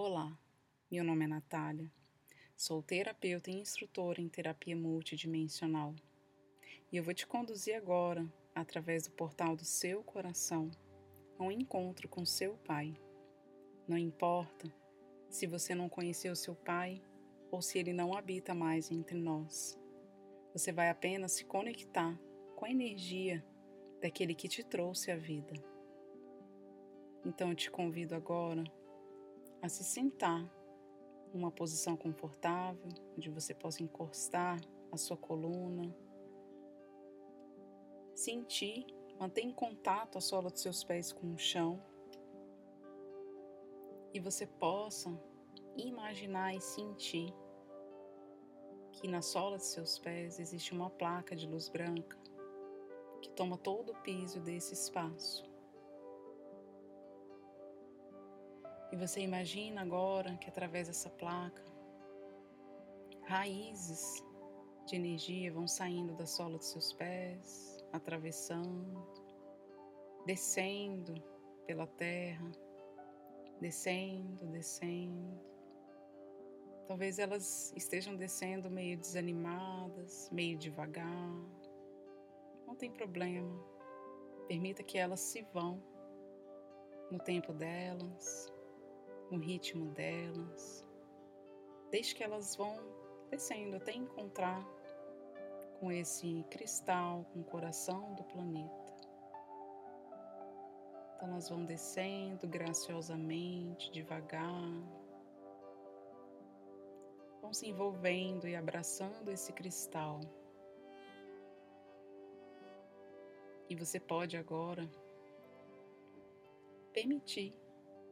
Olá, meu nome é Natália. Sou terapeuta e instrutora em terapia multidimensional. E eu vou te conduzir agora, através do portal do seu coração, a um encontro com seu pai. Não importa se você não conheceu seu pai ou se ele não habita mais entre nós. Você vai apenas se conectar com a energia daquele que te trouxe a vida. Então eu te convido agora a se sentar numa posição confortável, onde você possa encostar a sua coluna, sentir, manter em contato a sola dos seus pés com o chão e você possa imaginar e sentir que na sola de seus pés existe uma placa de luz branca que toma todo o piso desse espaço. E você imagina agora que através dessa placa, raízes de energia vão saindo da sola dos seus pés, atravessando, descendo pela terra, descendo, descendo. Talvez elas estejam descendo meio desanimadas, meio devagar. Não tem problema. Permita que elas se vão no tempo delas, no ritmo delas. Deixe que elas vão descendo até encontrar com esse cristal, com o coração do planeta. Então elas vão descendo graciosamente, devagar, vão se envolvendo e abraçando esse cristal. E você pode agora permitir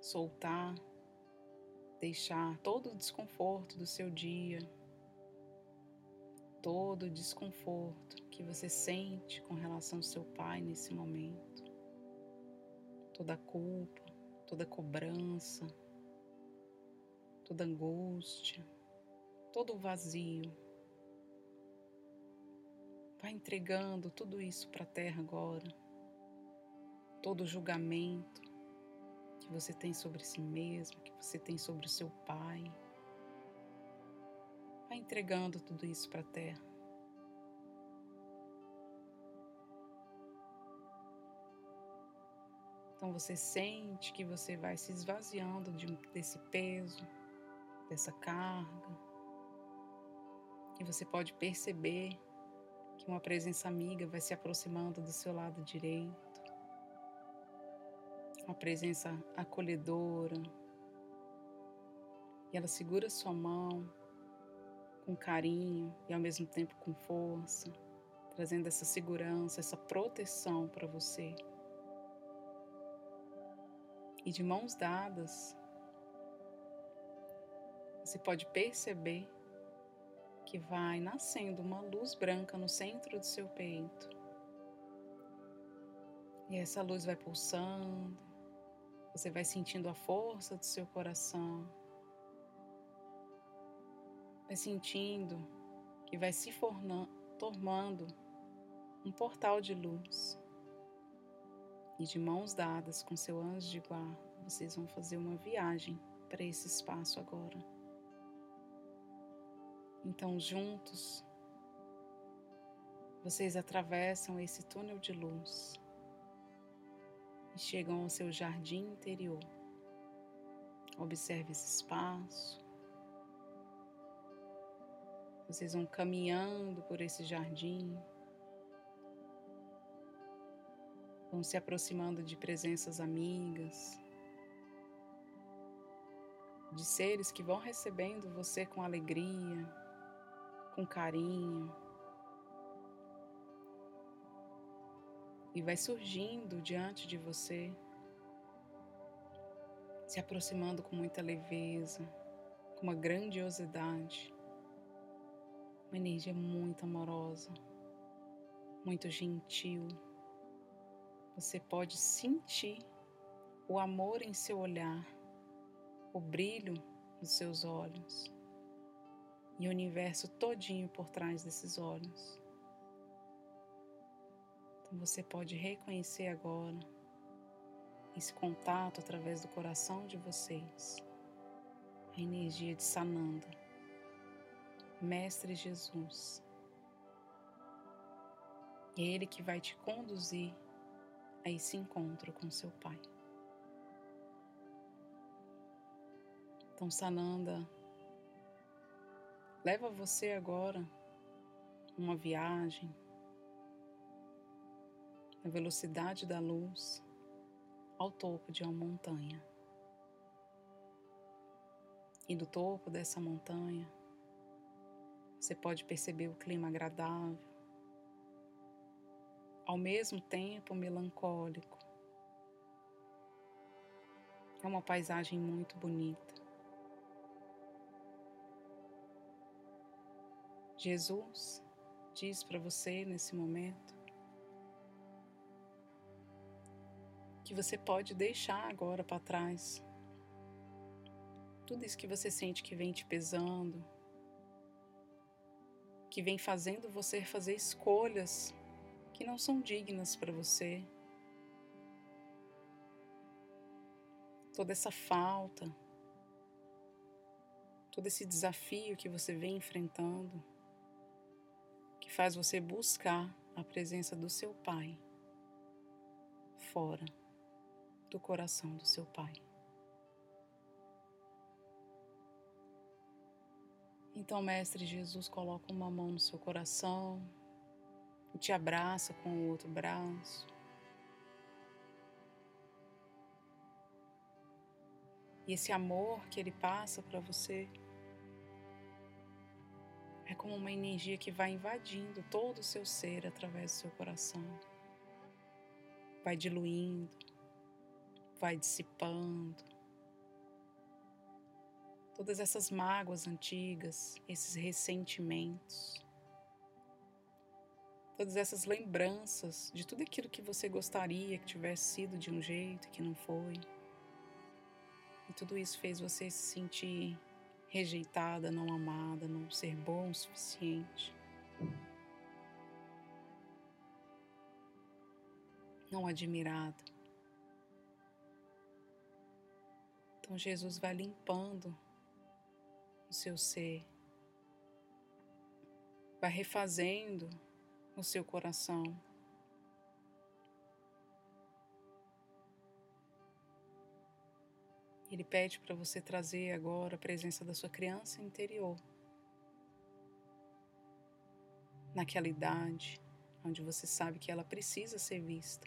soltar, deixar todo o desconforto do seu dia, todo o desconforto que você sente com relação ao seu pai nesse momento, toda a culpa, toda cobrança, toda angústia, todo o vazio. Vai entregando tudo isso para a terra agora. Todo o julgamento que você tem sobre si mesmo, que você tem sobre o seu pai. Vai entregando tudo isso para a terra. Então você sente que você vai se esvaziando de, desse peso, dessa carga. E você pode perceber que uma presença amiga vai se aproximando do seu lado direito, uma presença acolhedora, e ela segura sua mão com carinho e ao mesmo tempo com força, trazendo essa segurança, essa proteção para você. E de mãos dadas, você pode perceber que vai nascendo uma luz branca no centro do seu peito. E essa luz vai pulsando, você vai sentindo a força do seu coração, vai sentindo que vai se formando um portal de luz. E de mãos dadas com seu anjo de guarda, vocês vão fazer uma viagem para esse espaço agora. Então, juntos, vocês atravessam esse túnel de luz e chegam ao seu jardim interior. Observe esse espaço. Vocês vão caminhando por esse jardim, vão se aproximando de presenças amigas, de seres que vão recebendo você com alegria, com carinho. E vai surgindo diante de você, se aproximando com muita leveza, com uma grandiosidade, uma energia muito amorosa, muito gentil. Você pode sentir o amor em seu olhar, o brilho nos seus olhos e o universo todinho por trás desses olhos. Então você pode reconhecer agora esse contato através do coração de vocês a energia de Sananda, Mestre Jesus. É Ele que vai te conduzir a esse encontro com seu Pai. Então, Sananda, leva você agora uma viagem na velocidade da luz ao topo de uma montanha. E do topo dessa montanha, você pode perceber o clima agradável, ao mesmo tempo melancólico. É uma paisagem muito bonita. Jesus diz para você nesse momento que você pode deixar agora para trás tudo isso que você sente que vem te pesando, que vem fazendo você fazer escolhas que não são dignas para você. Toda essa falta, todo esse desafio que você vem enfrentando, que faz você buscar a presença do seu Pai fora do coração do seu Pai. Então, Mestre Jesus coloca uma mão no seu coração e te abraça com o outro braço. E esse amor que ele passa para você é como uma energia que vai invadindo todo o seu ser através do seu coração. Vai diluindo, vai dissipando, todas essas mágoas antigas, esses ressentimentos, todas essas lembranças de tudo aquilo que você gostaria que tivesse sido de um jeito que não foi. E tudo isso fez você se sentir rejeitada, não amada, não ser bom o suficiente. Não admirada. Então Jesus vai limpando o seu ser, vai refazendo o seu coração. Ele pede para você trazer agora a presença da sua criança interior. Naquela idade onde você sabe que ela precisa ser vista.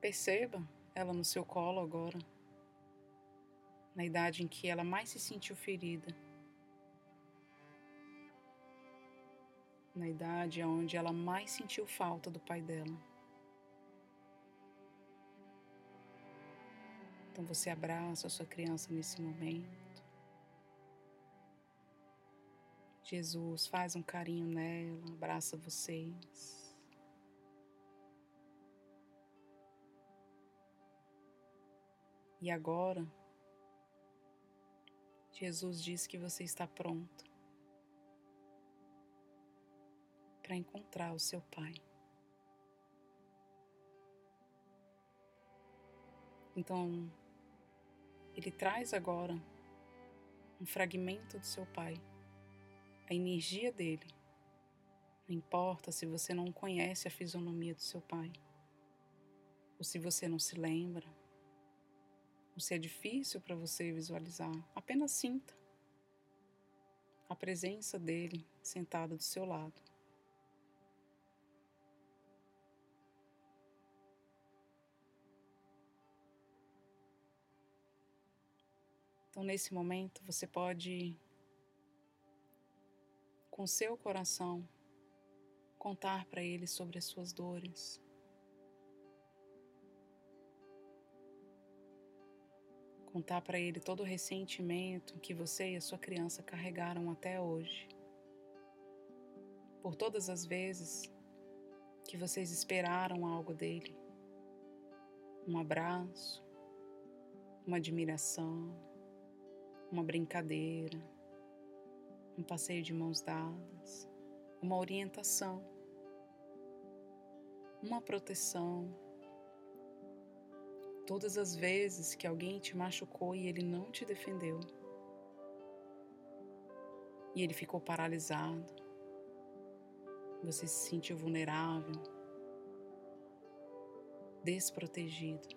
Perceba ela no seu colo agora na idade em que ela mais se sentiu ferida, na idade onde ela mais sentiu falta do pai dela. Então você abraça a sua criança nesse momento. Jesus faz um carinho nela, abraça vocês. E agora, Jesus diz que você está pronto para encontrar o seu Pai. Então, Ele traz agora um fragmento do seu Pai, a energia dele. Não importa se você não conhece a fisionomia do seu Pai, ou se você não se lembra, ou se é difícil para você visualizar, apenas sinta a presença dele sentado do seu lado. Então, nesse momento, você pode, com seu coração, contar para ele sobre as suas dores, contar para ele todo o ressentimento que você e a sua criança carregaram até hoje. Por todas as vezes que vocês esperaram algo dele. Um abraço, uma admiração, uma brincadeira, um passeio de mãos dadas, uma orientação, uma proteção todas as vezes que alguém te machucou e ele não te defendeu. E ele ficou paralisado. Você se sentiu vulnerável, desprotegido.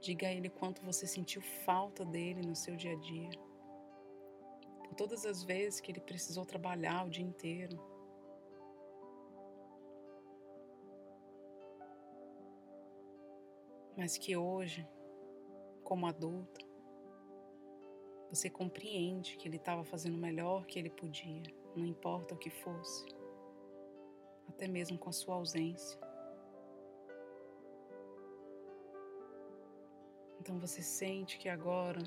Diga a ele quanto você sentiu falta dele no seu dia a dia. Por todas as vezes que ele precisou trabalhar o dia inteiro mas que hoje, como adulta, você compreende que ele estava fazendo o melhor que ele podia, não importa o que fosse, até mesmo com a sua ausência. Então você sente que agora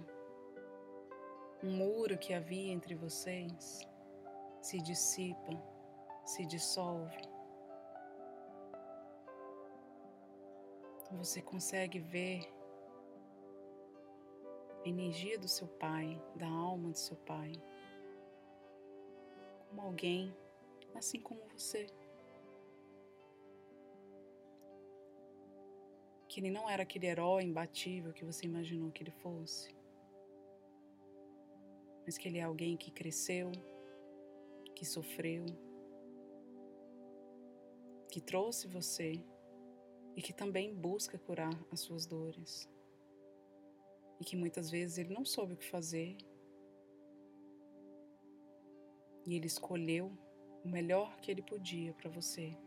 um muro que havia entre vocês se dissipa, se dissolve você consegue ver a energia do seu pai, da alma do seu pai, como alguém assim como você. Que ele não era aquele herói imbatível que você imaginou que ele fosse, mas que ele é alguém que cresceu, que sofreu, que trouxe você e que também busca curar as suas dores. E que muitas vezes ele não soube o que fazer. E ele escolheu o melhor que ele podia para você.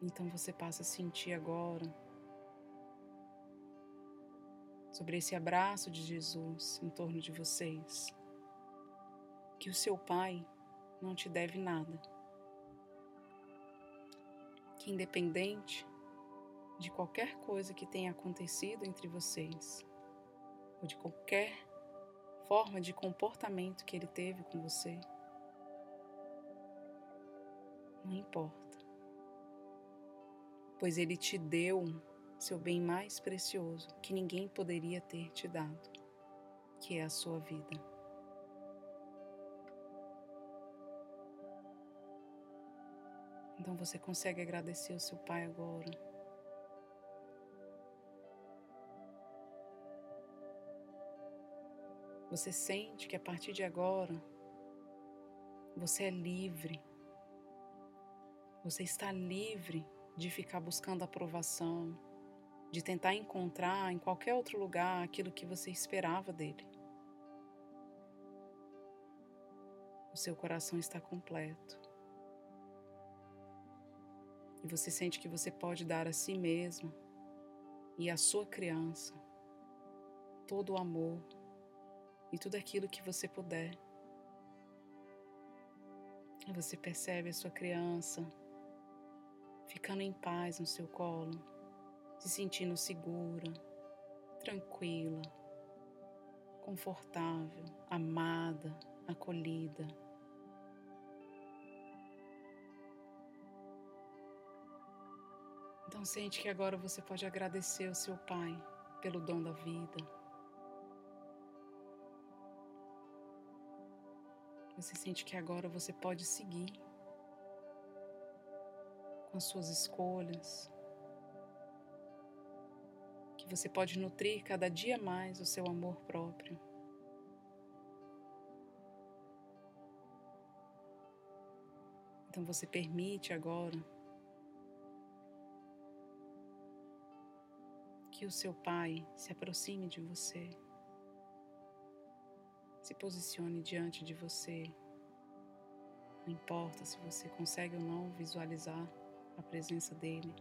Então você passa a sentir agora sobre esse abraço de Jesus em torno de vocês, que o seu Pai não te deve nada que, independente de qualquer coisa que tenha acontecido entre vocês, ou de qualquer forma de comportamento que ele teve com você, não importa, pois ele te deu seu bem mais precioso que ninguém poderia ter te dado, que é a sua vida. Então você consegue agradecer o seu Pai agora. Você sente que a partir de agora você é livre. Você está livre de ficar buscando aprovação, de tentar encontrar em qualquer outro lugar aquilo que você esperava dele. O seu coração está completo. E você sente que você pode dar a si mesmo e à sua criança todo o amor e tudo aquilo que você puder. E você percebe a sua criança ficando em paz no seu colo, se sentindo segura, tranquila, confortável, amada, acolhida. Então sente que agora você pode agradecer ao seu Pai pelo dom da vida. Você sente que agora você pode seguir com as suas escolhas. Que você pode nutrir cada dia mais o seu amor próprio. Então você permite agora que o seu Pai se aproxime de você, se posicione diante de você. Não importa se você consegue ou não visualizar a presença dele.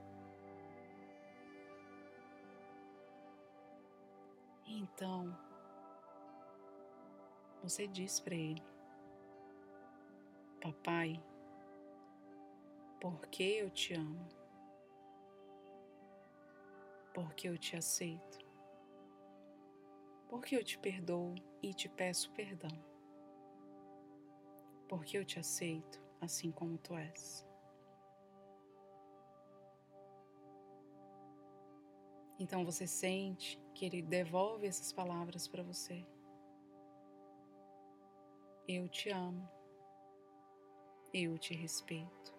Então, você diz para ele: Papai, porque eu te amo porque eu te aceito, porque eu te perdoo e te peço perdão, porque eu te aceito assim como tu és. Então você sente que ele devolve essas palavras para você. Eu te amo, eu te respeito,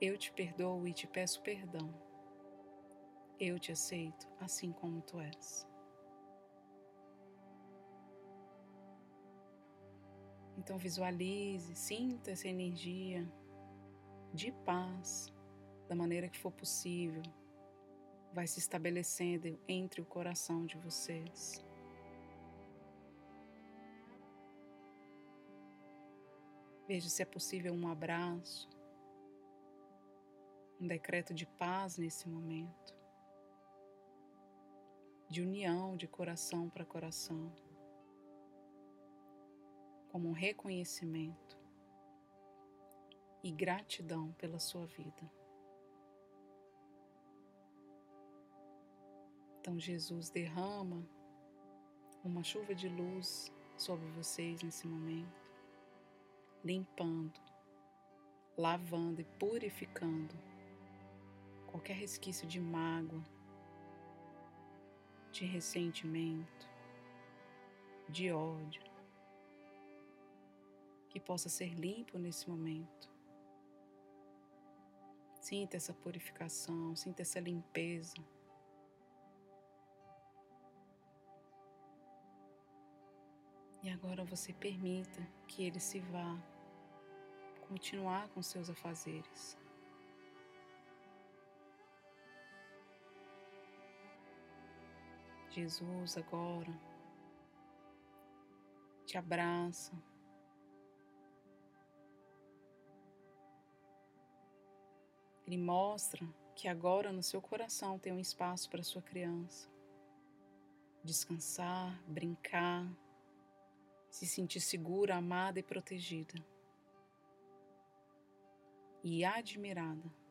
Eu te perdoo e te peço perdão. Eu te aceito assim como tu és. Então visualize, sinta essa energia de paz da maneira que for possível. Vai se estabelecendo entre o coração de vocês. Veja se é possível um abraço, um decreto de paz nesse momento, de união de coração para coração, como um reconhecimento e gratidão pela sua vida. Então, Jesus derrama uma chuva de luz sobre vocês nesse momento limpando, lavando e purificando qualquer resquício de mágoa, de ressentimento, de ódio, que possa ser limpo nesse momento. Sinta essa purificação, sinta essa limpeza. E agora você permita que ele se vá continuar com seus afazeres. Jesus agora te abraça. Ele mostra que agora no seu coração tem um espaço para sua criança. Descansar, brincar, se sentir segura, amada e protegida e admirada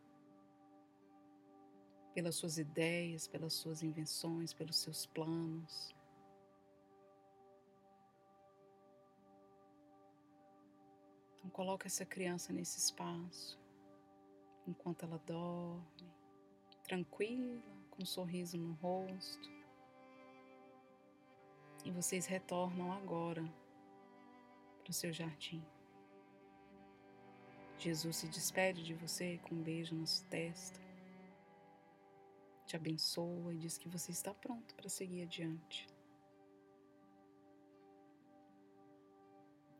pelas suas ideias, pelas suas invenções, pelos seus planos. Então coloca essa criança nesse espaço enquanto ela dorme, tranquila, com um sorriso no rosto. E vocês retornam agora para o seu jardim. Jesus se despede de você com um beijo na sua testa, te abençoa e diz que você está pronto para seguir adiante.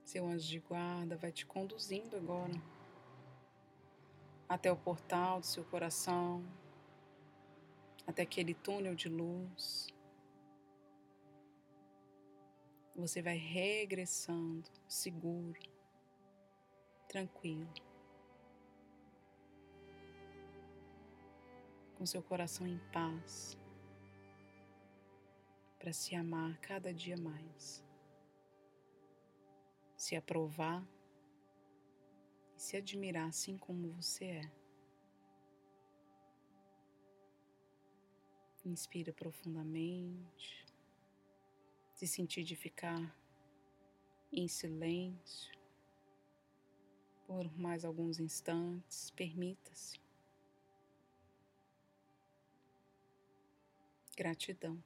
Seu anjo de guarda vai te conduzindo agora até o portal do seu coração, até aquele túnel de luz. Você vai regressando seguro, tranquilo. Com seu coração em paz, para se amar cada dia mais, se aprovar e se admirar assim como você é. Inspira profundamente, se sentir de ficar em silêncio por mais alguns instantes, permita-se. Gratidão.